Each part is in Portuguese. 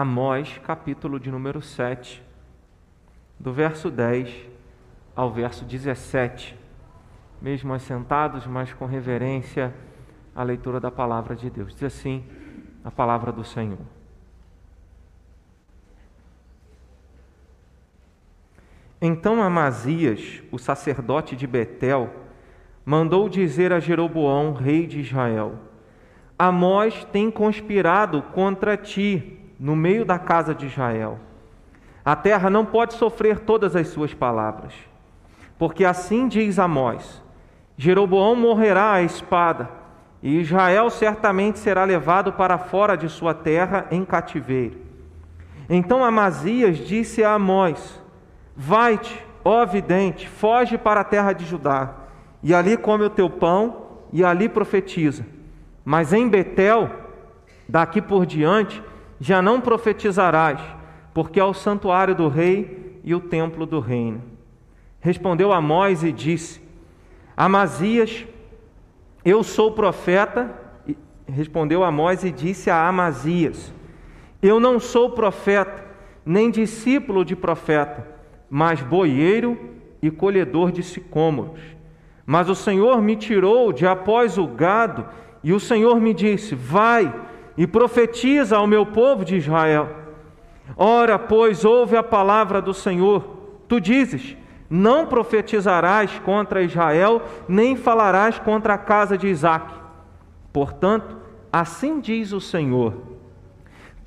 Amós, capítulo de número 7, do verso 10 ao verso 17. Mesmo assentados, mas com reverência à leitura da palavra de Deus. Diz assim a palavra do Senhor. Então Amazias, o sacerdote de Betel, mandou dizer a Jeroboão, rei de Israel: Amós tem conspirado contra ti no meio da casa de Israel. A terra não pode sofrer todas as suas palavras. Porque assim diz Amós: Jeroboão morrerá à espada, e Israel certamente será levado para fora de sua terra em cativeiro. Então Amazias disse a Amós: Vai-te, ó vidente, foge para a terra de Judá, e ali come o teu pão, e ali profetiza. Mas em Betel, daqui por diante, já não profetizarás, porque é o santuário do rei e o templo do reino. Respondeu Amós e disse: Amazias, eu sou profeta. Respondeu Amós e disse a Amazias: Eu não sou profeta, nem discípulo de profeta, mas boieiro e colhedor de sicômoros. Mas o Senhor me tirou de após o gado, e o Senhor me disse: Vai e profetiza ao meu povo de Israel. Ora, pois, ouve a palavra do Senhor. Tu dizes: Não profetizarás contra Israel, nem falarás contra a casa de Isaque. Portanto, assim diz o Senhor: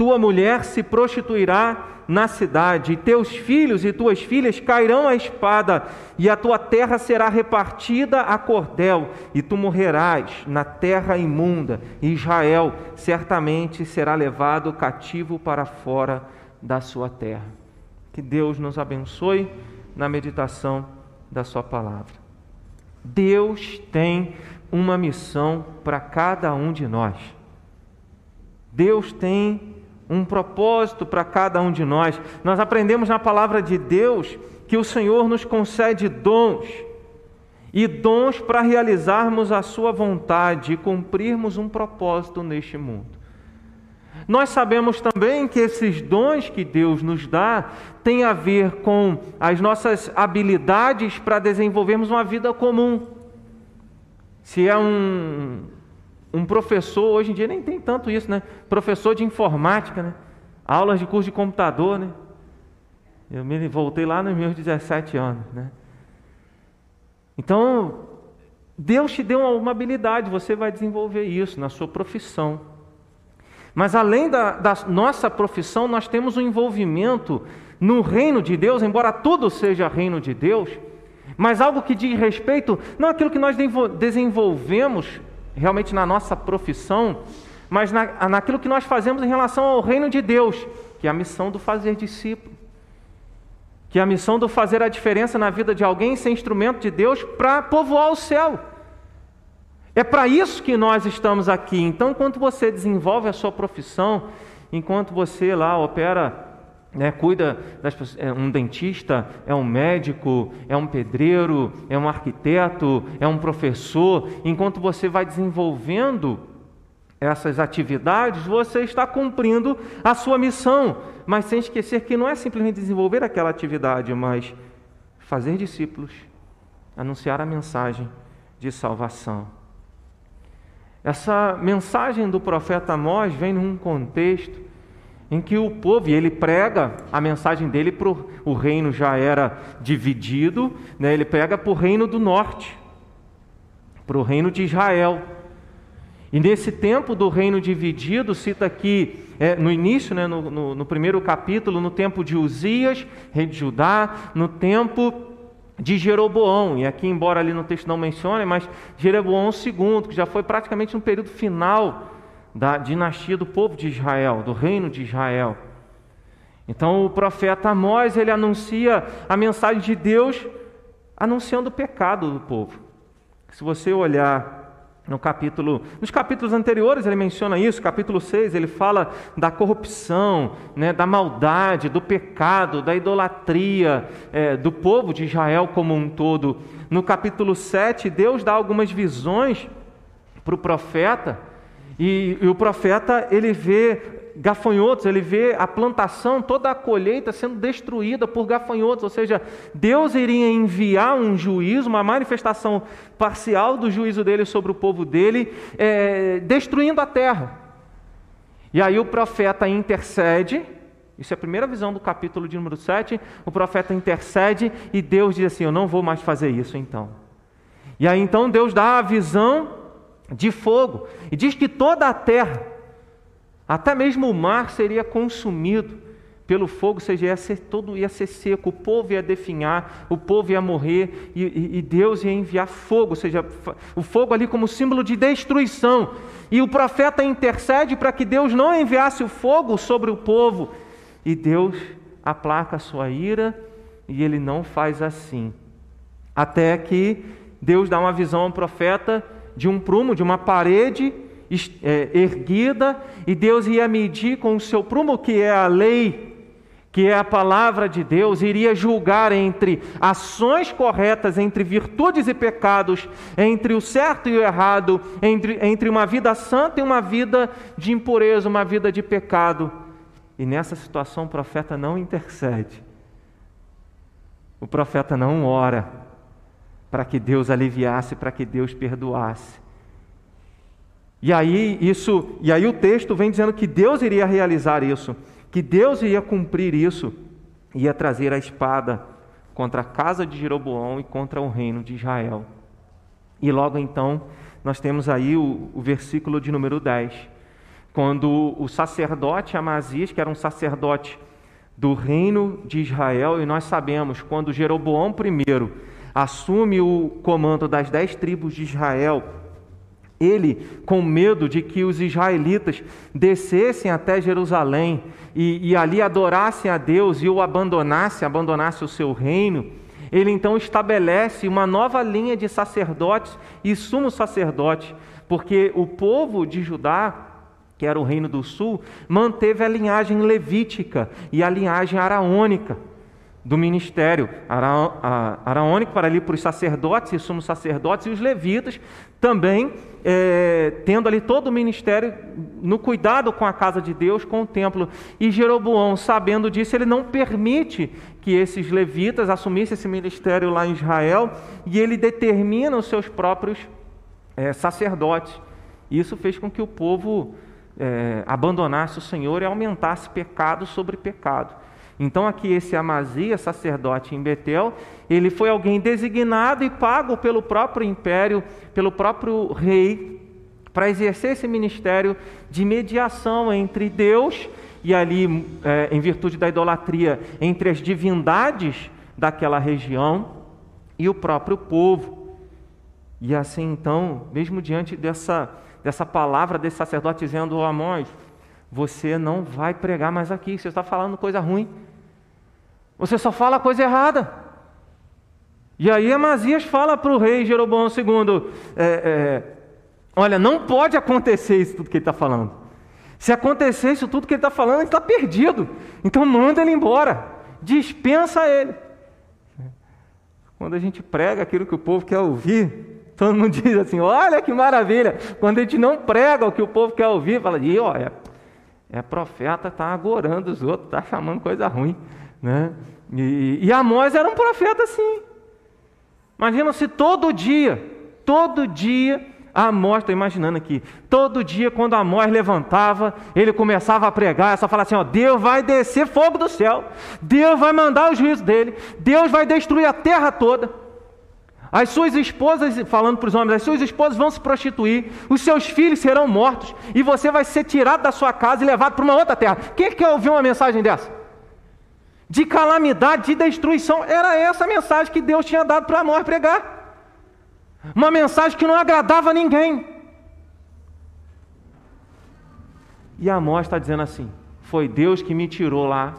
Tua mulher se prostituirá na cidade, e teus filhos e tuas filhas cairão à espada, e a tua terra será repartida a cordel, e tu morrerás na terra imunda, e Israel certamente será levado cativo para fora da sua terra. Que Deus nos abençoe na meditação da Sua palavra. Deus tem uma missão para cada um de nós. Deus tem um propósito para cada um de nós. Nós aprendemos na palavra de Deus que o Senhor nos concede dons e dons para realizarmos a Sua vontade e cumprirmos um propósito neste mundo. Nós sabemos também que esses dons que Deus nos dá têm a ver com as nossas habilidades para desenvolvermos uma vida comum. Se é um, um professor, hoje em dia nem tem tanto isso, né? Professor de informática, né? Aulas de curso de computador, né? Eu me voltei lá nos meus 17 anos, né? Então, Deus te deu uma habilidade, você vai desenvolver isso na sua profissão. Mas além da, da, nossa profissão, nós temos um envolvimento no reino de Deus, embora tudo seja reino de Deus, mas algo que diz respeito, não aquilo que nós desenvolvemos realmente na nossa profissão, mas na, naquilo que nós fazemos em relação ao reino de Deus, que é a missão do fazer discípulo, que é a missão do fazer a diferença na vida de alguém ser instrumento de Deus para povoar o céu. É para isso que nós estamos aqui. Então, enquanto você desenvolve a sua profissão, enquanto você lá opera né, cuida das pessoas, é um dentista, é um médico, é um pedreiro, é um arquiteto, é um professor. Enquanto você vai desenvolvendo essas atividades, você está cumprindo a sua missão, mas sem esquecer que não é simplesmente desenvolver aquela atividade, mas fazer discípulos, anunciar a mensagem de salvação. Essa mensagem do profeta Amós vem num contexto em que o povo, e ele prega a mensagem dele para o reino já era dividido, né? ele prega para o reino do norte, para o reino de Israel. E nesse tempo do reino dividido, cita aqui é, no início, né, no, no, no primeiro capítulo, no tempo de Uzias, rei de Judá, no tempo de Jeroboão, e aqui, embora ali no texto não mencione, mas Jeroboão II, que já foi praticamente no período final da dinastia do povo de Israel, do reino de Israel. Então o profeta Amós, ele anuncia a mensagem de Deus anunciando o pecado do povo. Se você olhar no capítulo, nos capítulos anteriores ele menciona isso, capítulo 6, ele fala da corrupção, né, da maldade, do pecado, da idolatria é, do povo de Israel como um todo. No capítulo 7, Deus dá algumas visões para o profeta, e, e o profeta ele vê gafanhotos, ele vê a plantação, toda a colheita sendo destruída por gafanhotos, ou seja, Deus iria enviar um juízo, uma manifestação parcial do juízo dele sobre o povo dele, é, destruindo a terra. E aí o profeta intercede, isso é a primeira visão do capítulo de número 7. O profeta intercede e Deus diz assim: Eu não vou mais fazer isso então. E aí então Deus dá a visão de fogo e diz que toda a terra, até mesmo o mar, seria consumido pelo fogo, ou seja, ia ser, todo ia ser seco, o povo ia definhar, o povo ia morrer e, e, e Deus ia enviar fogo, ou seja, o fogo ali como símbolo de destruição. E o profeta intercede para que Deus não enviasse o fogo sobre o povo. E Deus aplaca a sua ira e ele não faz assim. Até que Deus dá uma visão ao profeta de um prumo, de uma parede é, erguida, e Deus ia medir com o seu prumo, que é a lei que é a palavra de Deus, iria julgar entre ações corretas, entre virtudes e pecados, entre o certo e o errado, entre, entre uma vida santa e uma vida de impureza, uma vida de pecado. E nessa situação o profeta não intercede, o profeta não ora para que Deus aliviasse, para que Deus perdoasse. E aí isso, e aí o texto vem dizendo que Deus iria realizar isso que Deus ia cumprir isso, ia trazer a espada contra a casa de Jeroboão e contra o reino de Israel. E logo então, nós temos aí o, o versículo de número 10, quando o sacerdote Amazias, que era um sacerdote do reino de Israel, e nós sabemos, quando Jeroboão I assume o comando das dez tribos de Israel, ele, com medo de que os israelitas descessem até Jerusalém e, e, ali adorassem a Deus e o abandonassem, abandonassem o seu reino, ele então estabelece uma nova linha de sacerdotes e sumos sacerdotes, porque o povo de Judá, que era o reino do sul, manteve a linhagem levítica e a linhagem araônica do ministério araônico para ali para os sacerdotes e sumos sacerdotes e os levitas também é, tendo ali todo o ministério no cuidado com a casa de Deus, com o templo. E Jeroboão, sabendo disso, ele não permite que esses levitas assumissem esse ministério lá em Israel e ele determina os seus próprios é, sacerdotes. Isso fez com que o povo é, abandonasse o Senhor e aumentasse pecado sobre pecado. Então aqui esse Amazia, sacerdote em Betel, ele foi alguém designado e pago pelo próprio império, pelo próprio rei, para exercer esse ministério de mediação entre Deus e ali, é, em virtude da idolatria, entre as divindades daquela região e o próprio povo. E assim então, mesmo diante dessa, dessa palavra desse sacerdote dizendo, oh, Amós, você não vai pregar mais aqui, você está falando coisa ruim. Você só fala coisa errada. E aí Amazias fala para o rei Jeroboão II: é, é, Olha, não pode acontecer isso tudo que ele está falando. Se acontecer isso tudo que ele está falando, ele está perdido. Então manda ele embora. Dispensa ele. Quando a gente prega aquilo que o povo quer ouvir, todo mundo diz assim: olha que maravilha. Quando a gente não prega o que o povo quer ouvir, fala: e olha, é profeta, está agorando os outros, está chamando coisa ruim. Né? E, e Amós era um profeta assim. Imagina se todo dia, todo dia, Amós, estou imaginando aqui, todo dia quando Amós levantava, ele começava a pregar, só falava assim: ó, Deus vai descer fogo do céu, Deus vai mandar o juízo dele, Deus vai destruir a terra toda. As suas esposas, falando para os homens, as suas esposas vão se prostituir, os seus filhos serão mortos, e você vai ser tirado da sua casa e levado para uma outra terra. Quem quer ouvir uma mensagem dessa? de calamidade, de destruição. Era essa a mensagem que Deus tinha dado para Amós pregar. Uma mensagem que não agradava a ninguém. E Amós está dizendo assim: foi Deus que me tirou lá.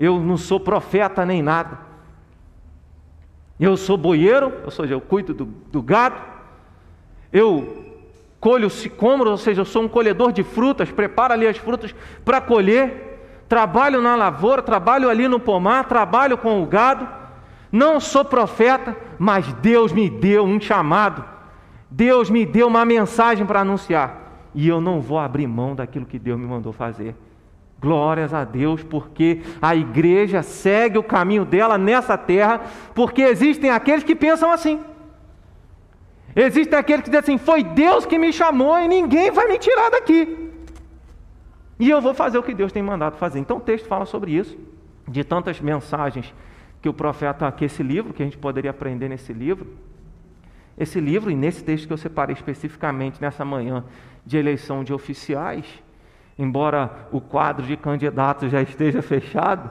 Eu não sou profeta nem nada. Eu sou boieiro, ou seja, eu cuido do, do gado. Eu colho sicômoro, ou seja, eu sou um colhedor de frutas, preparo ali as frutas para colher trabalho na lavoura, trabalho ali no pomar, trabalho com o gado. Não sou profeta, mas Deus me deu um chamado. Deus me deu uma mensagem para anunciar. E eu não vou abrir mão daquilo que Deus me mandou fazer. Glórias a Deus, porque a igreja segue o caminho dela nessa terra, porque existem aqueles que pensam assim. Existem aqueles que dizem assim: foi Deus que me chamou e ninguém vai me tirar daqui. E eu vou fazer o que Deus tem mandado fazer. Então o texto fala sobre isso, de tantas mensagens que o profeta, que esse livro, que a gente poderia aprender nesse livro. Esse livro, e nesse texto que eu separei especificamente nessa manhã de eleição de oficiais, embora o quadro de candidatos já esteja fechado,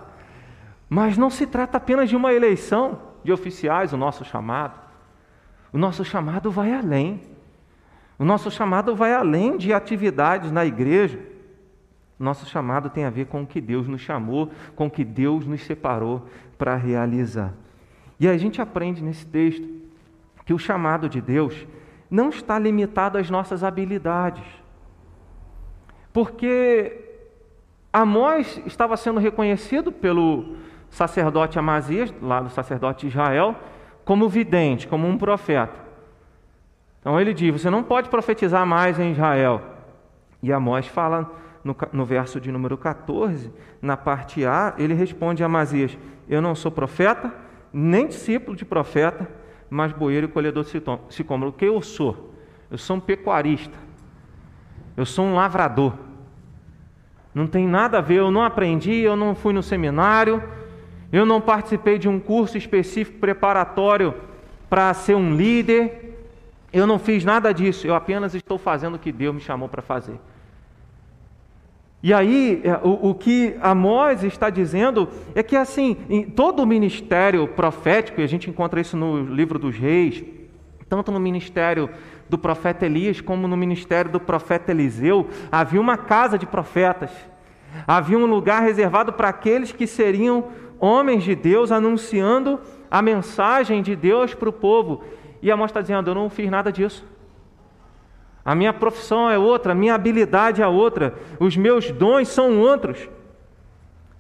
mas não se trata apenas de uma eleição de oficiais, o nosso chamado. O nosso chamado vai além. O nosso chamado vai além de atividades na igreja. O nosso chamado tem a ver com o que Deus nos chamou, com o que Deus nos separou para realizar. E a gente aprende nesse texto que o chamado de Deus não está limitado às nossas habilidades. Porque Amós estava sendo reconhecido pelo sacerdote Amazias, lá do sacerdote Israel, como vidente, como um profeta. Então ele diz: Você não pode profetizar mais em Israel. E Amós fala no, no verso de número 14, na parte A, ele responde a Amazias: Eu não sou profeta, nem discípulo de profeta, mas boeiro e colhedor de sicômoro. O que eu sou? Eu sou um pecuarista. Eu sou um lavrador. Não tem nada a ver, eu não aprendi, eu não fui no seminário, eu não participei de um curso específico preparatório para ser um líder. Eu não fiz nada disso, eu apenas estou fazendo o que Deus me chamou para fazer. E aí, é, o, o, que Amós está dizendo é que, assim, em todo o ministério profético, e a gente encontra isso no livro dos reis, tanto no ministério do profeta Elias como no ministério do profeta Eliseu, havia uma casa de profetas, havia um lugar reservado para aqueles que seriam homens de Deus anunciando a mensagem de Deus para o povo. E Amós está dizendo: Eu não fiz nada disso. A minha profissão é outra, a minha habilidade é outra, os meus dons são outros.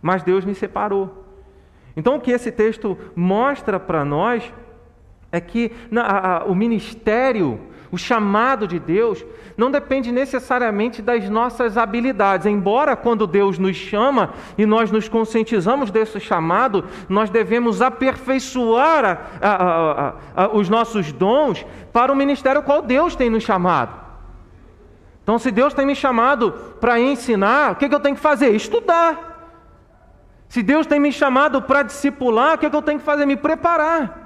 Mas Deus me separou. Então, o que esse texto mostra para nós é que na, a, o ministério, o chamado de Deus, não depende necessariamente das nossas habilidades. Embora, quando Deus nos chama e nós nos conscientizamos desse chamado, nós devemos aperfeiçoar a, os nossos dons para o ministério qual Deus tem nos chamado. Então, se Deus tem me chamado para ensinar, o que, que eu tenho que fazer? Estudar. Se Deus tem me chamado para discipular, o que, que eu tenho que fazer? Me preparar.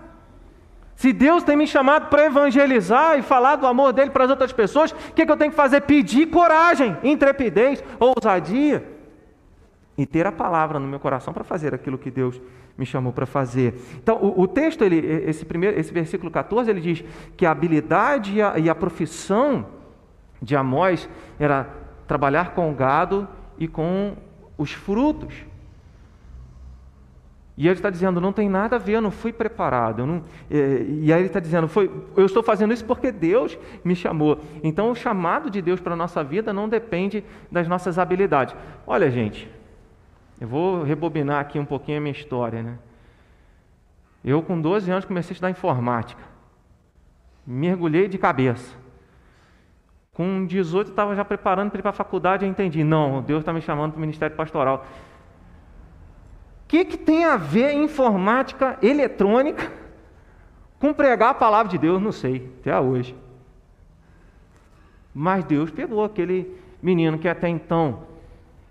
Se Deus tem me chamado para evangelizar e falar do amor dele para as outras pessoas, o que, que eu tenho que fazer? Pedir coragem, intrepidez, ousadia e ter a palavra no meu coração para fazer aquilo que Deus me chamou para fazer. Então, o, o, texto, ele, esse, primeiro, esse versículo 14, ele diz que a habilidade e a, e a profissão de Amós era trabalhar com o gado e com os frutos. E ele está dizendo, não tem nada a ver, eu não fui preparado. Não... É, e aí ele está dizendo, foi, eu estou fazendo isso porque Deus me chamou. Então o chamado de Deus para a nossa vida não depende das nossas habilidades. Olha, gente, eu vou rebobinar aqui um pouquinho a minha história. Né? Eu, com 12 anos, comecei a estudar informática. Mergulhei de cabeça. Com 18, estava já preparando para ir para a faculdade, eu entendi. Não, Deus está me chamando para o ministério pastoral. Que, que tem a ver informática eletrônica com pregar a palavra de Deus? Não sei, até hoje. Mas Deus pegou aquele menino que até então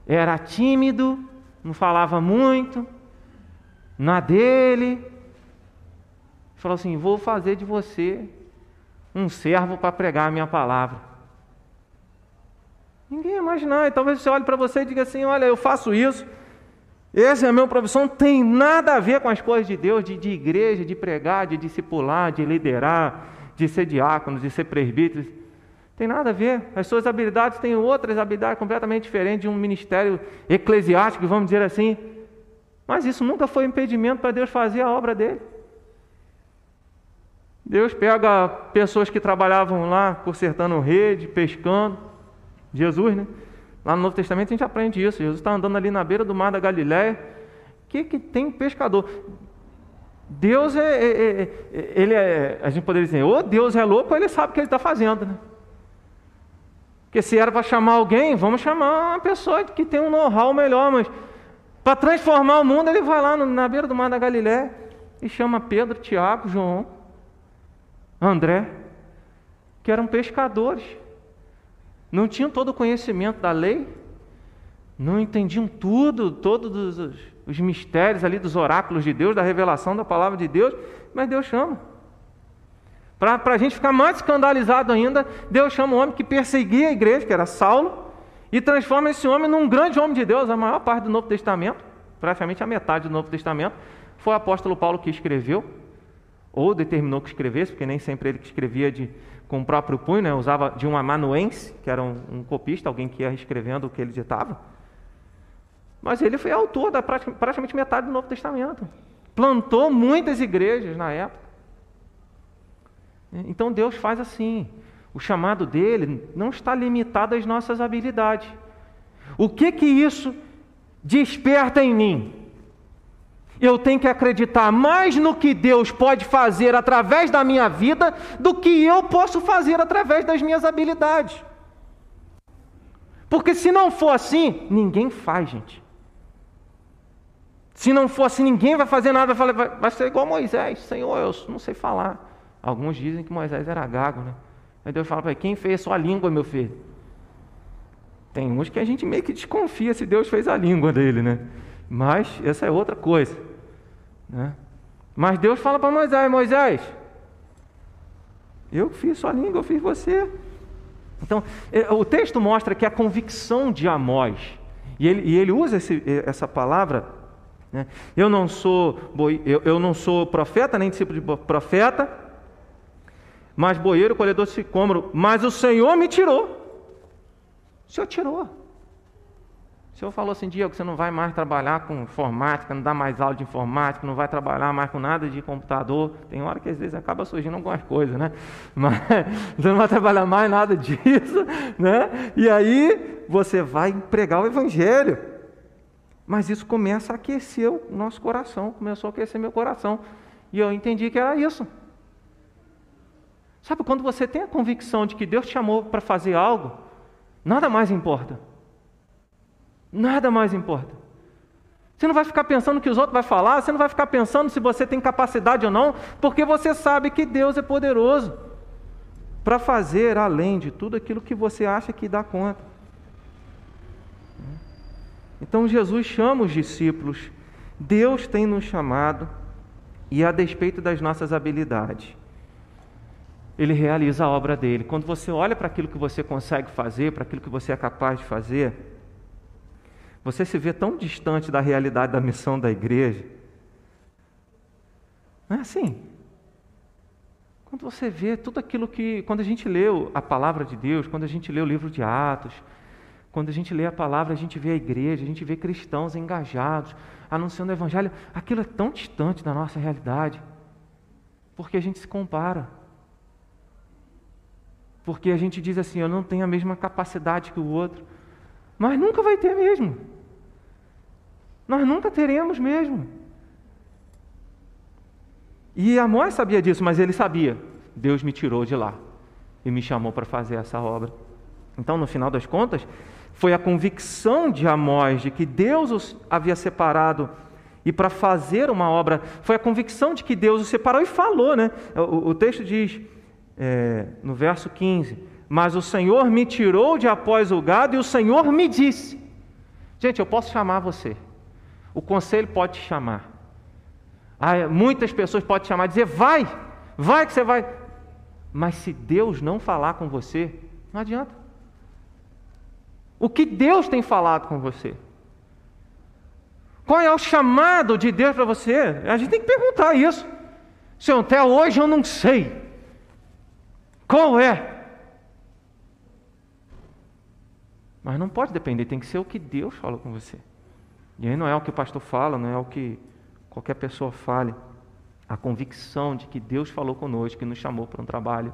era tímido, não falava muito, na dele, falou assim: Vou fazer de você um servo para pregar a minha palavra. Ninguém ia imaginar. E talvez você olhe para você e diga assim: Olha, eu faço isso. Essa é a minha profissão, tem nada a ver com as coisas de Deus, de, de igreja, de pregar, de discipular, de liderar, de ser diácono, de ser presbítero. Tem nada a ver. As suas habilidades têm outras habilidades completamente diferentes de um ministério eclesiástico, vamos dizer assim. Mas isso nunca foi impedimento para Deus fazer a obra dele. Deus pega pessoas que trabalhavam lá consertando rede, pescando, Jesus, né? Lá no Novo Testamento a gente aprende isso. Jesus está andando ali na beira do mar da Galiléia. O que, que tem pescador? Deus é, é, é, é, ele é, a gente poderia dizer, ou Deus é louco, ou ele sabe o que ele está fazendo, né? Porque se era para chamar alguém, vamos chamar uma pessoa que tem um know-how melhor, mas para transformar o mundo, ele vai lá na beira do mar da Galiléia e chama Pedro, Tiago, João, André, que eram pescadores. Não tinham todo o conhecimento da lei, não entendiam tudo, todos os, os mistérios ali dos oráculos de Deus, da revelação da palavra de Deus, mas Deus chama. Para a gente ficar mais escandalizado ainda, Deus chama um homem que perseguia a igreja, que era Saulo, e transforma esse homem num grande homem de Deus. A maior parte do Novo Testamento, praticamente a metade do Novo Testamento, foi o apóstolo Paulo que escreveu, ou determinou que escrevesse, porque nem sempre ele que escrevia de, com o próprio punho, né? usava de um amanuense, que era um, um copista, alguém que ia escrevendo o que ele ditava. Mas ele foi autor da praticamente metade do Novo Testamento. Plantou muitas igrejas na época. Então Deus faz assim. O chamado dele não está limitado às nossas habilidades. O que que isso desperta em mim? Eu tenho que acreditar mais no que Deus pode fazer através da minha vida do que eu posso fazer através das minhas habilidades. Porque se não for assim, ninguém faz, gente. Se não for assim, ninguém vai fazer nada, vai, vai ser igual Moisés. Senhor, eu não sei falar. Alguns dizem que Moisés era gago, né? Aí Deus fala para ele: quem fez a sua língua, meu filho? Tem uns que a gente meio que desconfia se Deus fez a língua dele, né? Mas essa é outra coisa. Né? Mas Deus fala para Moisés: Moisés, eu fiz sua língua, eu fiz você. Então, é, o texto mostra que a convicção de Amós, e ele, e ele usa esse, essa palavra, né? eu, não sou, eu, eu não sou profeta, nem discípulo de profeta, mas boeiro, colhedor de sicômoro, mas o Senhor me tirou. O Senhor tirou. O Senhor falou assim, Diego, você não vai mais trabalhar com informática, não dá mais aula de informática, não vai trabalhar mais com nada de computador. Tem hora que às vezes acaba surgindo algumas coisas, né? Mas você não vai trabalhar mais nada disso, né? E aí você vai pregar o Evangelho. Mas isso começa a aquecer o nosso coração, começou a aquecer meu coração. E eu entendi que era isso. Sabe, quando você tem a convicção de que Deus te chamou para fazer algo, nada mais importa. Nada mais importa. Você não vai ficar pensando o que os outros vão falar, você não vai ficar pensando se você tem capacidade ou não, porque você sabe que Deus é poderoso para fazer além de tudo aquilo que você acha que dá conta. Então Jesus chama os discípulos, Deus tem nos chamado, e a despeito das nossas habilidades, ele realiza a obra dele. Quando você olha para aquilo que você consegue fazer, para aquilo que você é capaz de fazer, você se vê tão distante da realidade da missão da igreja. Não é assim? Quando você vê tudo aquilo que. Quando a gente lê a palavra de Deus, quando a gente lê o livro de Atos, quando a gente lê a palavra, a gente vê a igreja, a gente vê cristãos engajados, anunciando o evangelho, aquilo é tão distante da nossa realidade, porque a gente se compara. Porque a gente diz assim, eu não tenho a mesma capacidade que o outro. Mas nunca vai ter mesmo. Nós nunca teremos mesmo. E Amós sabia disso, mas ele sabia. Deus me tirou de lá e me chamou para fazer essa obra. Então, no final das contas, foi a convicção de Amós de que Deus os havia separado e para fazer uma obra, foi a convicção de que Deus os separou e falou, né? O, o texto diz: é, no verso 15: Mas o Senhor me tirou de após o gado e o Senhor me disse. Gente, eu posso chamar você. O conselho pode te chamar. Ah, muitas pessoas podem te chamar e dizer: vai, vai que você vai. Mas se Deus não falar com você, não adianta. O que Deus tem falado com você? Qual é o chamado de Deus para você? A gente tem que perguntar isso. Senhor, até hoje eu não sei. Qual é? Mas não pode depender, tem que ser o que Deus fala com você. E aí não é o que o pastor fala, não é o que qualquer pessoa fale. A convicção de que Deus falou conosco, que nos chamou para um trabalho.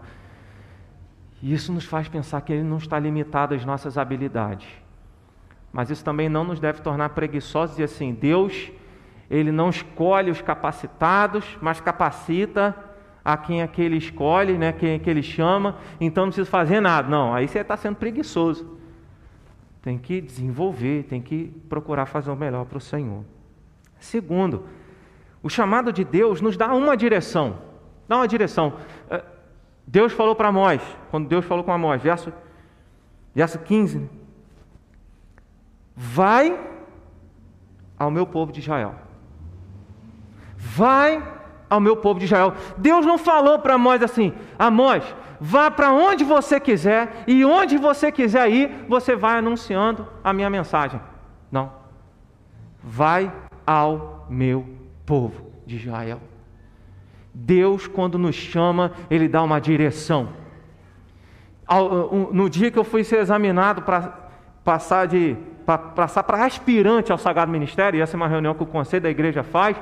E isso nos faz pensar que Ele não está limitado às nossas habilidades. Mas isso também não nos deve tornar preguiçosos e assim, Deus, Ele não escolhe os capacitados, mas capacita a quem é que ele escolhe, né, quem é que ele chama, então não precisa fazer nada. Não, aí você está sendo preguiçoso. Tem que desenvolver, tem que procurar fazer o melhor para o Senhor. Segundo, o chamado de Deus nos dá uma direção. Dá uma direção. É, Deus falou para Amós, quando Deus falou com Amós, verso, verso 15: Vai ao meu povo de Israel. Vai ao meu povo de Israel. Deus não falou para Amós assim: Amós, vá para onde você quiser e onde você quiser ir, você vai anunciando a minha mensagem. Não. Vai ao meu povo de Israel. Deus, quando nos chama, Ele dá uma direção. No dia que eu fui ser examinado para passar de para passar para aspirante ao Sagrado Ministério, e essa é uma reunião que o conselho da igreja faz,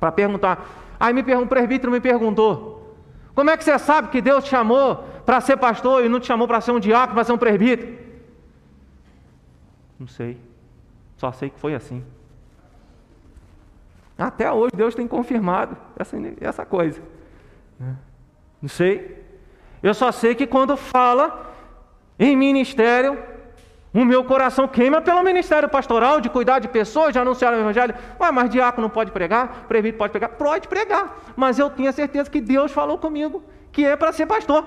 para perguntar. Aí me um presbítero me perguntou: como é que você sabe que Deus te chamou para ser pastor e não te chamou para ser um diácono, para ser um presbítero? Não sei. Só sei que foi assim. Até hoje Deus tem confirmado essa, essa coisa. Não sei. Eu só sei que quando fala em ministério, o meu coração queima pelo ministério pastoral, de cuidar de pessoas, de anunciar o evangelho. Ué, mas diácono não pode pregar, presbítero pode pregar? Pode pregar. Mas eu tinha certeza que Deus falou comigo, que é para ser pastor.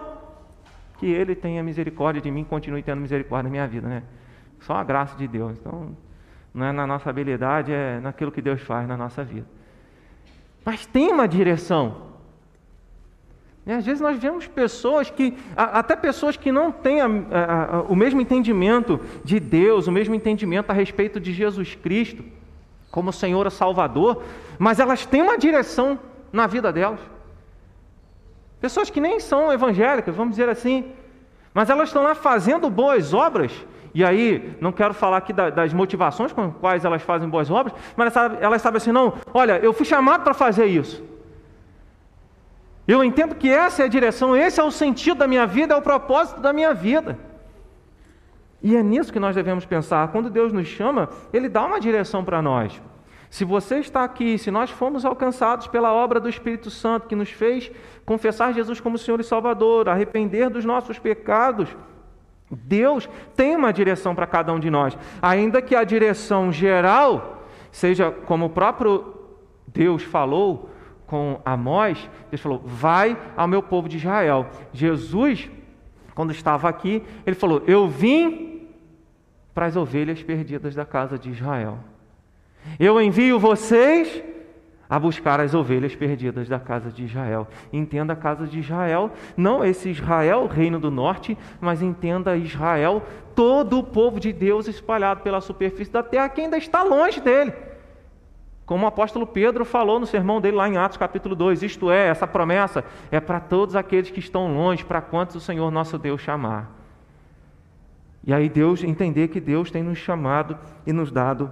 Que Ele tenha misericórdia de mim, continue tendo misericórdia na minha vida, né? Só a graça de Deus. Então, não é na nossa habilidade, é naquilo que Deus faz na nossa vida. Mas tem uma direção. E às vezes nós vemos pessoas que, até pessoas que não têm a, a, a, o mesmo entendimento de Deus, o mesmo entendimento a respeito de Jesus Cristo, como Senhor Salvador, mas elas têm uma direção na vida delas. Pessoas que nem são evangélicas, vamos dizer assim, mas elas estão lá fazendo boas obras, e aí, não quero falar aqui das motivações com as quais elas fazem boas obras, mas elas sabem assim: não, olha, eu fui chamado para fazer isso. Eu entendo que essa é a direção, esse é o sentido da minha vida, é o propósito da minha vida. E é nisso que nós devemos pensar. Quando Deus nos chama, Ele dá uma direção para nós. Se você está aqui, se nós fomos alcançados pela obra do Espírito Santo que nos fez confessar Jesus como Senhor e Salvador, arrepender dos nossos pecados, Deus tem uma direção para cada um de nós, ainda que a direção geral seja como o próprio Deus falou, com Amós, Deus falou: Vai ao meu povo de Israel. Jesus, quando estava aqui, ele falou: Eu vim para as ovelhas perdidas da casa de Israel. Eu envio vocês a buscar as ovelhas perdidas da casa de Israel. Entenda a casa de Israel, não esse Israel, reino do norte, mas entenda Israel, todo o povo de Deus espalhado pela superfície da terra que ainda está longe dele. Como o apóstolo Pedro falou no sermão dele lá em Atos capítulo 2, isto é, essa promessa é para todos aqueles que estão longe, para quantos o Senhor nosso Deus chamar. E aí Deus entender que Deus tem nos chamado e nos dado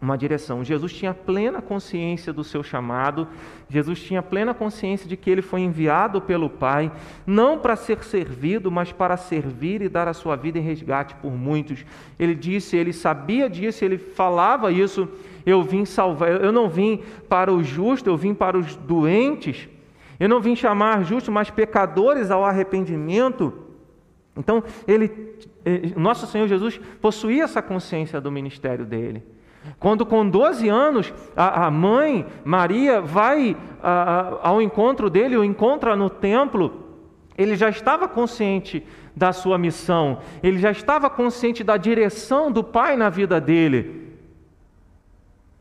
uma direção. Jesus tinha plena consciência do seu chamado, Jesus tinha plena consciência de que ele foi enviado pelo Pai, não para ser servido, mas para servir e dar a sua vida em resgate por muitos. Ele disse, ele sabia disso, ele falava isso eu vim salvar, eu não vim para os justos, eu vim para os doentes. Eu não vim chamar justos, mas pecadores ao arrependimento. Então, ele, eh, nosso Senhor Jesus possuía essa consciência do ministério dele. Quando com 12 anos a, a mãe Maria vai a, a, ao encontro dele, o encontra no templo, ele já estava consciente da sua missão, ele já estava consciente da direção do Pai na vida dele.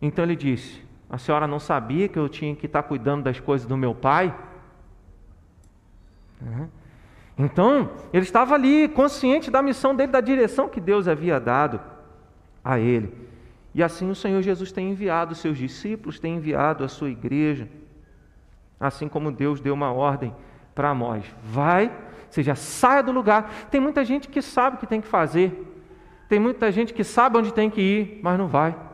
Então ele disse: A senhora não sabia que eu tinha que estar cuidando das coisas do meu pai? Então, ele estava ali, consciente da missão dele, da direção que Deus havia dado a ele. E assim o Senhor Jesus tem enviado os seus discípulos, tem enviado a sua igreja, assim como Deus deu uma ordem para nós: vai, seja, saia do lugar. Tem muita gente que sabe o que tem que fazer, tem muita gente que sabe onde tem que ir, mas não vai.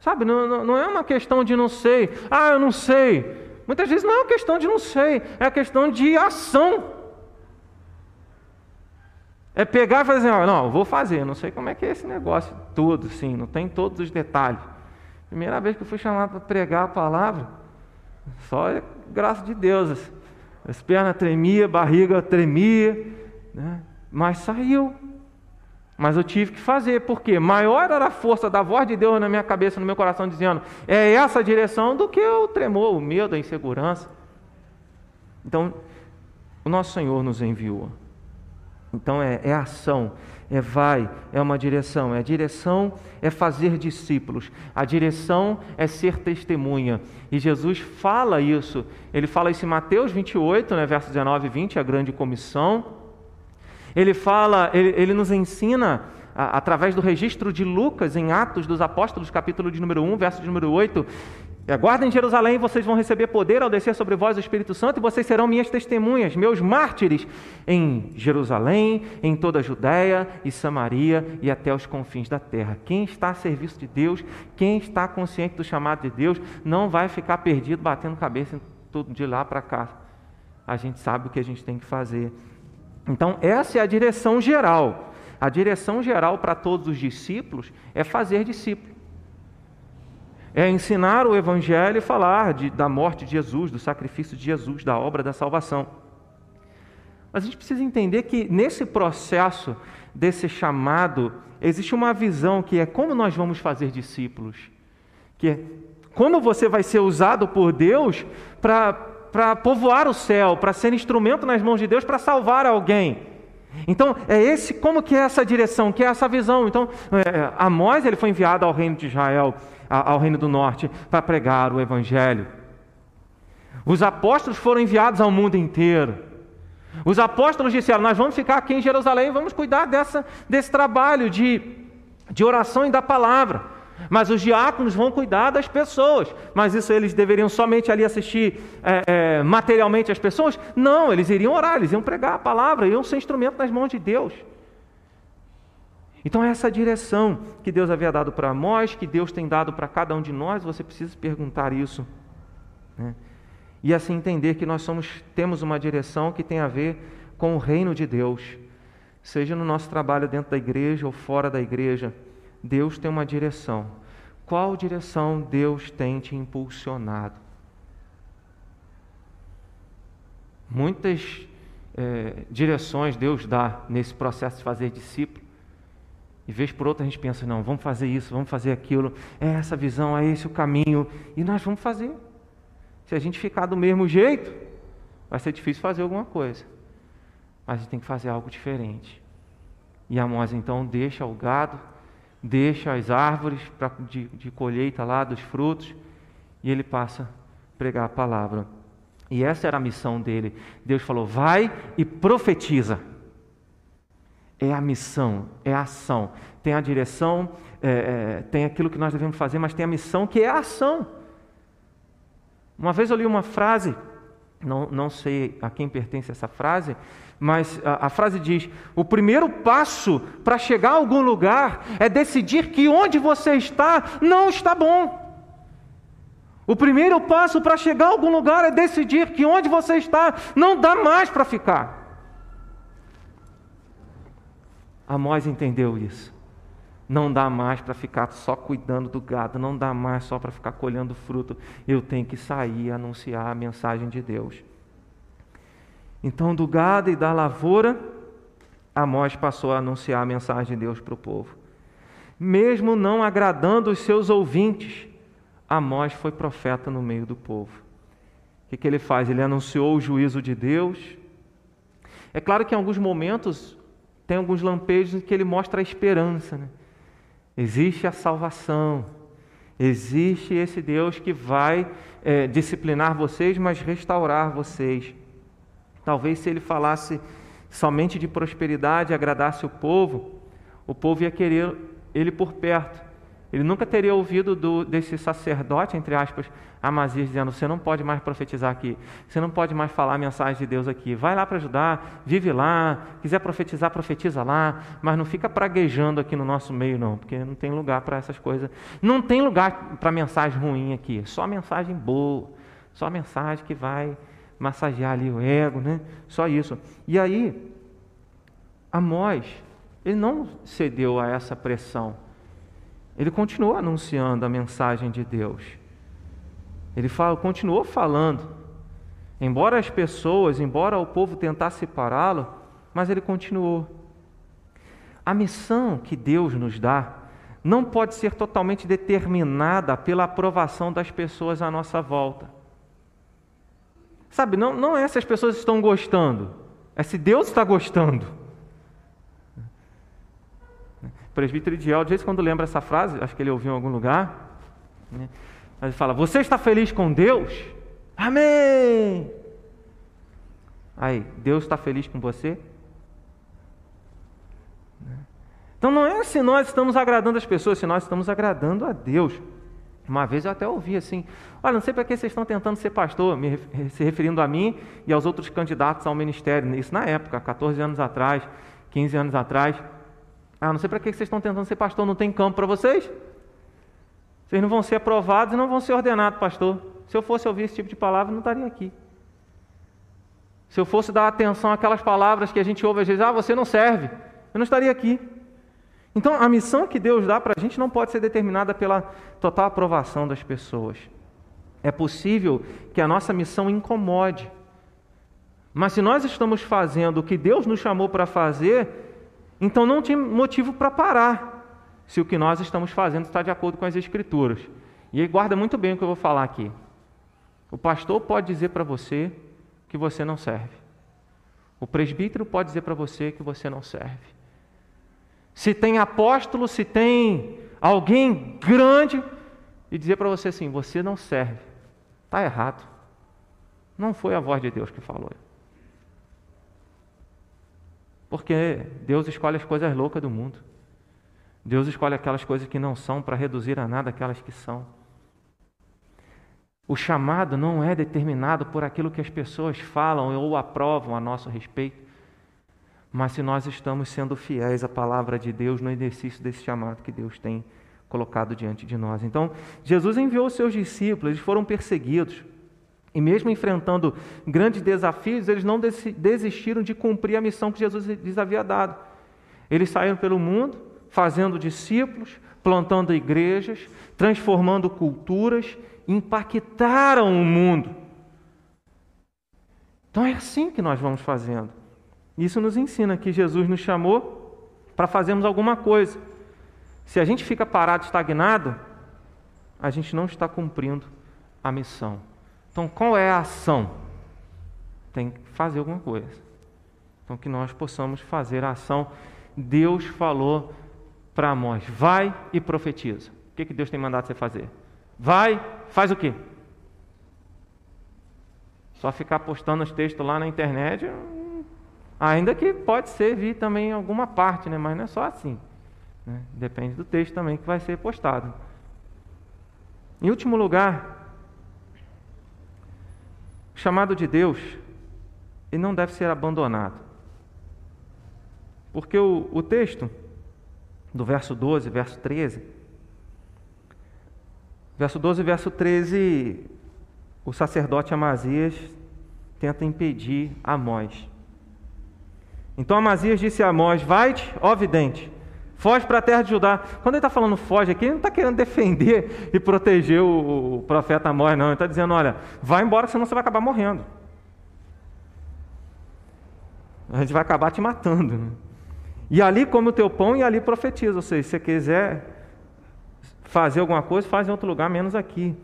Sabe, não, não, não é uma questão de não sei, ah, eu não sei. Muitas vezes não é uma questão de não sei, é a questão de ação. É pegar e fazer, assim, não, vou fazer, não sei como é que é esse negócio todo, sim, não tem todos os detalhes. Primeira vez que eu fui chamado para pregar a palavra, só graças de Deus, as pernas tremiam, barriga tremia, né? mas saiu. Mas eu tive que fazer, porque maior era a força da voz de Deus na minha cabeça, no meu coração, dizendo: é essa a direção, do que o tremor, o medo, a insegurança. Então, o nosso Senhor nos enviou. Então, é, é ação, é vai, é uma direção. É a direção é fazer discípulos, a direção é ser testemunha. E Jesus fala isso, ele fala isso em Mateus 28, né, versos 19 e 20, a grande comissão. Ele fala, ele, ele nos ensina a, através do registro de Lucas em Atos dos Apóstolos, capítulo de número 1, verso de número 8. Aguardem em Jerusalém, vocês vão receber poder ao descer sobre vós o Espírito Santo, e vocês serão minhas testemunhas, meus mártires, em Jerusalém, em toda a Judéia e Samaria e até os confins da terra. Quem está a serviço de Deus, quem está consciente do chamado de Deus, não vai ficar perdido batendo cabeça de lá para cá. A gente sabe o que a gente tem que fazer. Então, essa é a direção geral. A direção geral para todos os discípulos é fazer discípulo. É ensinar o Evangelho e falar de, da morte de Jesus, do sacrifício de Jesus, da obra da salvação. Mas a gente precisa entender que nesse processo, desse chamado, existe uma visão que é como nós vamos fazer discípulos. Que é como você vai ser usado por Deus para para povoar o céu, para ser instrumento nas mãos de Deus para salvar alguém. Então, é esse, como que é essa direção, que é essa visão? Então, é, Amós ele foi enviado ao reino de Israel, ao reino do norte, para pregar o evangelho. Os apóstolos foram enviados ao mundo inteiro. Os apóstolos disseram: Nós vamos ficar aqui em Jerusalém, vamos cuidar dessa, desse trabalho de, de oração e da palavra. Mas os diáconos vão cuidar das pessoas. Mas isso eles deveriam somente ali assistir é, é, materialmente as pessoas? Não, eles iriam orar, eles iam pregar a palavra, iam ser instrumento nas mãos de Deus. Então, essa direção que Deus havia dado para nós, que Deus tem dado para cada um de nós, você precisa perguntar isso. Né? E assim entender que nós somos, temos uma direção que tem a ver com o reino de Deus, seja no nosso trabalho dentro da igreja ou fora da igreja Deus tem uma direção. Qual direção Deus tem te impulsionado? Muitas é, direções Deus dá nesse processo de fazer discípulo. E vez por outra a gente pensa, não, vamos fazer isso, vamos fazer aquilo, é essa visão, é esse o caminho, e nós vamos fazer. Se a gente ficar do mesmo jeito, vai ser difícil fazer alguma coisa. Mas a gente tem que fazer algo diferente. E Amós então deixa o gado, deixa as árvores pra, de, de colheita lá dos frutos e ele passa a pregar a palavra. E essa era a missão dele. Deus falou: vai e profetiza. É a missão, é a ação. Tem a direção, é, é, tem aquilo que nós devemos fazer, mas tem a missão que é a ação. Uma vez eu li uma frase, não, não sei a quem pertence essa frase, mas a, a frase diz: o primeiro passo para chegar a algum lugar é decidir que onde você está não está bom. O primeiro passo para chegar a algum lugar é decidir que onde você está não dá mais para ficar. Amós entendeu isso. Não dá mais para ficar só cuidando do gado, não dá mais só para ficar colhendo fruto. Eu tenho que sair e anunciar a mensagem de Deus. Então, do gado e da lavoura, Amós passou a anunciar a mensagem de Deus para o povo. Mesmo não agradando os seus ouvintes, Amós foi profeta no meio do povo. O que, que ele faz? Ele anunciou o juízo de Deus. É claro que em alguns momentos tem alguns lampejos em que ele mostra a esperança. Né? Existe a salvação, existe esse Deus que vai é, disciplinar vocês, mas restaurar vocês. Talvez se ele falasse somente de prosperidade, agradasse o povo, o povo ia querer ele por perto. Ele nunca teria ouvido do, desse sacerdote, entre aspas, Amazias, dizendo: Você não pode mais profetizar aqui, você não pode mais falar a mensagem de Deus aqui. Vai lá para ajudar, vive lá, quiser profetizar, profetiza lá, mas não fica praguejando aqui no nosso meio, não, porque não tem lugar para essas coisas. Não tem lugar para mensagem ruim aqui, só mensagem boa, só mensagem que vai massagear ali o ego, né? Só isso. E aí, Amós, ele não cedeu a essa pressão. Ele continuou anunciando a mensagem de Deus. Ele fala, continuou falando. Embora as pessoas, embora o povo tentasse pará-lo, mas ele continuou. A missão que Deus nos dá não pode ser totalmente determinada pela aprovação das pessoas à nossa volta. Sabe, não, não é se as pessoas estão gostando, é se Deus está gostando. O presbítero Diel, de vez quando lembra essa frase, acho que ele ouviu em algum lugar, né? ele fala: Você está feliz com Deus? Amém! Aí, Deus está feliz com você? Então não é se nós estamos agradando as pessoas, se nós estamos agradando a Deus. Uma vez eu até ouvi assim: olha, não sei para que vocês estão tentando ser pastor, me, se referindo a mim e aos outros candidatos ao ministério. Isso na época, 14 anos atrás, 15 anos atrás. Ah, não sei para que vocês estão tentando ser pastor, não tem campo para vocês? Vocês não vão ser aprovados e não vão ser ordenados pastor. Se eu fosse ouvir esse tipo de palavra, não estaria aqui. Se eu fosse dar atenção àquelas palavras que a gente ouve às vezes, ah, você não serve, eu não estaria aqui. Então, a missão que Deus dá para a gente não pode ser determinada pela total aprovação das pessoas. É possível que a nossa missão incomode. Mas se nós estamos fazendo o que Deus nos chamou para fazer, então não tem motivo para parar, se o que nós estamos fazendo está de acordo com as Escrituras. E aí guarda muito bem o que eu vou falar aqui. O pastor pode dizer para você que você não serve. O presbítero pode dizer para você que você não serve se tem apóstolo, se tem alguém grande, e dizer para você assim: você não serve. Está errado. Não foi a voz de Deus que falou. Porque Deus escolhe as coisas loucas do mundo. Deus escolhe aquelas coisas que não são para reduzir a nada aquelas que são. O chamado não é determinado por aquilo que as pessoas falam ou aprovam a nosso respeito mas se nós estamos sendo fiéis à palavra de Deus no exercício desse chamado que Deus tem colocado diante de nós. Então, Jesus enviou seus discípulos, eles foram perseguidos. E mesmo enfrentando grandes desafios, eles não desistiram de cumprir a missão que Jesus lhes havia dado. Eles saíram pelo mundo, fazendo discípulos, plantando igrejas, transformando culturas, impactaram o mundo. Então é assim que nós vamos fazendo. Isso nos ensina que Jesus nos chamou para fazermos alguma coisa. Se a gente fica parado, estagnado, a gente não está cumprindo a missão. Então, qual é a ação? Tem que fazer alguma coisa. Então, que nós possamos fazer a ação. Deus falou para nós: vai e profetiza. O que, que Deus tem mandado você fazer? Vai, faz o quê? Só ficar postando os textos lá na internet Ainda que pode servir também em alguma parte, né? mas não é só assim. Né? Depende do texto também que vai ser postado. Em último lugar, o chamado de Deus ele não deve ser abandonado. Porque o, o texto do verso 12, verso 13, verso 12 e verso 13, o sacerdote Amazias tenta impedir Amós. Então Amazias disse a Amós: Vai-te, ó vidente, foge para a terra de Judá. Quando ele está falando foge aqui, ele não está querendo defender e proteger o, profeta Amós, não. Ele está dizendo: Olha, vai embora, senão você vai acabar morrendo. A gente vai acabar te matando. Né? E ali come o teu pão e ali profetiza. Ou seja, se você quiser fazer alguma coisa, faz em outro lugar, menos aqui.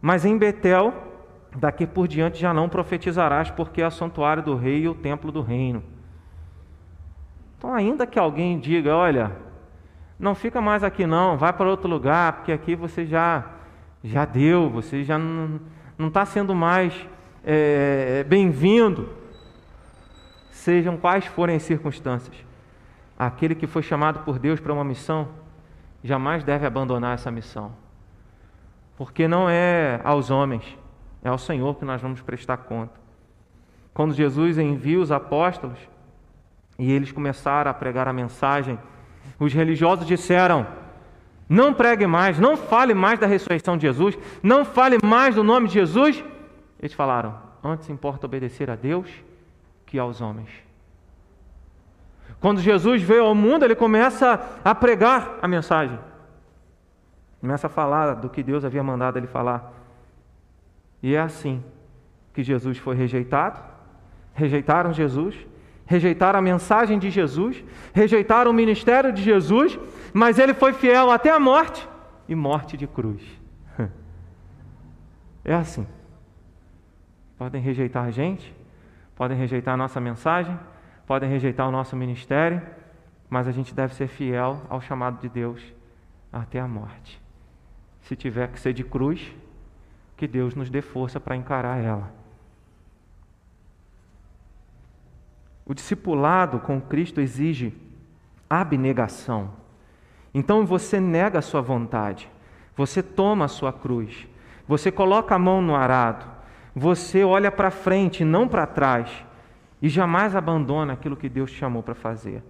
Mas em Betel, daqui por diante já não profetizarás, porque é o santuário do rei e o templo do reino. Então, ainda que alguém diga, olha, não fica mais aqui não, vai para outro lugar, porque aqui você já já deu, você já não está sendo mais é, bem-vindo. Sejam quais forem as circunstâncias, aquele que foi chamado por Deus para uma missão, jamais deve abandonar essa missão, porque não é aos homens, é ao Senhor que nós vamos prestar conta. Quando Jesus envia os apóstolos, e eles começaram a pregar a mensagem. Os religiosos disseram: Não pregue mais, não fale mais da ressurreição de Jesus, não fale mais do nome de Jesus. Eles falaram: Antes importa obedecer a Deus que aos homens. Quando Jesus veio ao mundo, ele começa a pregar a mensagem. Começa a falar do que Deus havia mandado ele falar. E é assim que Jesus foi rejeitado, rejeitaram Jesus, rejeitaram a mensagem de Jesus, rejeitaram o ministério de Jesus, mas ele foi fiel até a morte e morte de cruz. É assim. Podem rejeitar a gente, podem rejeitar a nossa mensagem, podem rejeitar o nosso ministério, mas a gente deve ser fiel ao chamado de Deus até a morte. Se tiver que ser de cruz, que Deus nos dê força para encarar ela. O discipulado com Cristo exige abnegação. Então você nega a sua vontade, você toma a sua cruz, você coloca a mão no arado, você olha para frente, não para trás, e jamais abandona aquilo que Deus te chamou para fazer.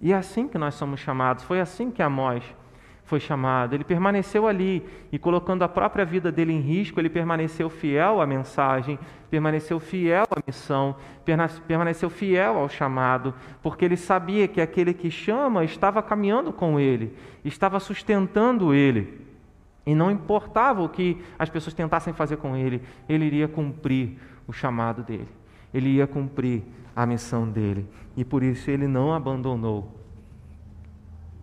E é assim que nós somos chamados, foi assim que Amós foi chamado. Ele permaneceu ali e, colocando a própria vida dele em risco, ele permaneceu fiel à mensagem, permaneceu fiel à missão, permaneceu fiel ao chamado, porque ele sabia que aquele que chama estava caminhando com ele, estava sustentando ele. E não importava o que as pessoas tentassem fazer com ele, ele iria cumprir o chamado dele, ele ia cumprir a missão dele. E por isso ele não abandonou.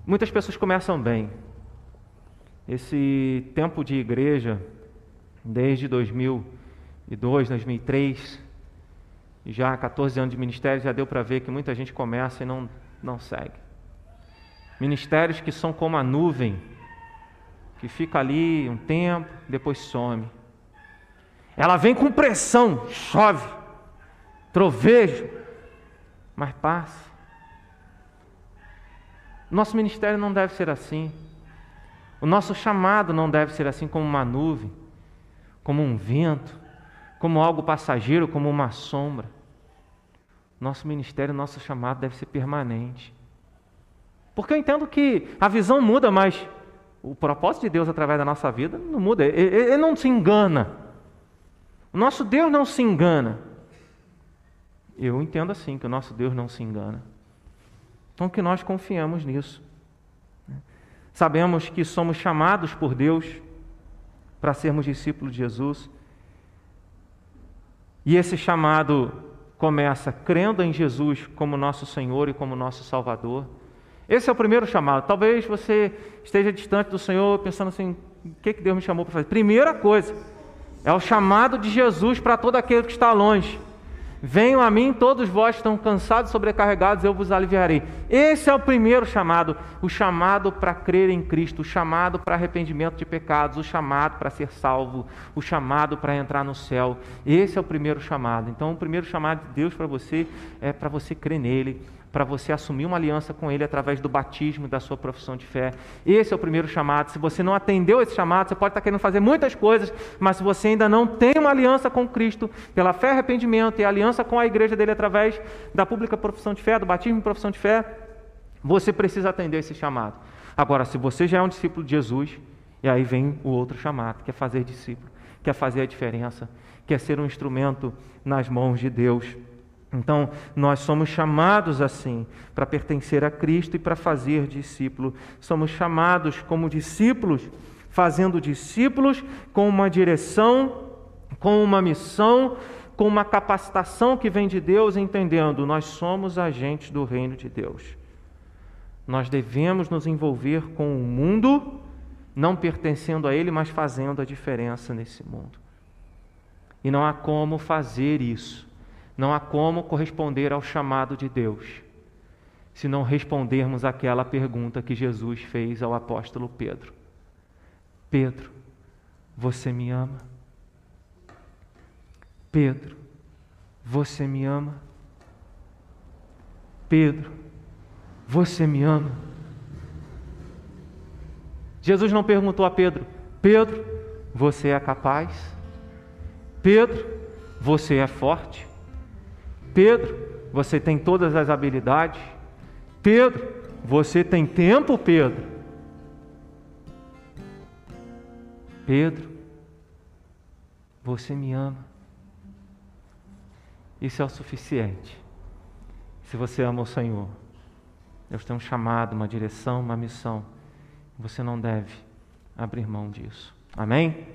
Muitas pessoas começam bem, esse tempo de igreja, desde 2002, 2003, já 14 anos de ministério, já deu para ver que muita gente começa e não, não segue. Ministérios que são como a nuvem, que fica ali um tempo, depois some. Ela vem com pressão, chove, trovejo, mas passa. Nosso ministério não deve ser assim. O nosso chamado não deve ser assim como uma nuvem, como um vento, como algo passageiro, como uma sombra. Nosso ministério, nosso chamado deve ser permanente. Porque eu entendo que a visão muda, mas o propósito de Deus através da nossa vida não muda. Ele não se engana. O nosso Deus não se engana. Eu entendo assim, que o nosso Deus não se engana. Então que nós confiamos nisso. Sabemos que somos chamados por Deus para sermos discípulos de Jesus. E esse chamado começa crendo em Jesus como nosso Senhor e como nosso Salvador. Esse é o primeiro chamado. Talvez você esteja distante do Senhor pensando assim: o que, que Deus me chamou para fazer? Primeira coisa, é o chamado de Jesus para todo aquele que está longe. Venham a mim, todos vós estão cansados sobrecarregados, eu vos aliviarei. Esse é o primeiro chamado, o chamado para crer em Cristo, o chamado para arrependimento de pecados, o chamado para ser salvo, o chamado para entrar no céu. Esse é o primeiro chamado. Então, o primeiro chamado de Deus para você é para você crer nele, para você assumir uma aliança com Ele através do batismo da sua profissão de fé. Esse é o primeiro chamado. Se você não atendeu esse chamado, você pode estar querendo fazer muitas coisas, mas se você ainda não tem uma aliança com Cristo, pela fé e arrependimento e aliança com a igreja dele através da pública profissão de fé, do batismo e profissão de fé, você precisa atender esse chamado. Agora, se você já é um discípulo de Jesus, e aí vem o outro chamado, que é fazer discípulo, que é fazer a diferença, que é ser um instrumento nas mãos de Deus. Então, nós somos chamados assim, para pertencer a Cristo e para fazer discípulo. Somos chamados como discípulos, fazendo discípulos com uma direção, com uma missão, com uma capacitação que vem de Deus, entendendo, nós somos agentes do reino de Deus. Nós devemos nos envolver com o mundo, não pertencendo a ele, mas fazendo a diferença nesse mundo. E não há como fazer isso não há como corresponder ao chamado de Deus se não respondermos aquela pergunta que Jesus fez ao apóstolo Pedro: Pedro, você me ama? Pedro, você me ama? Pedro, você me ama? Jesus não perguntou a Pedro: Pedro, você é capaz? Pedro, você é forte? Pedro, você tem todas as habilidades. Pedro, você tem tempo, Pedro. Pedro, você me ama. Isso é o suficiente. Se você ama o Senhor, Deus tem um chamado, uma direção, uma missão. Você não deve abrir mão disso. Amém?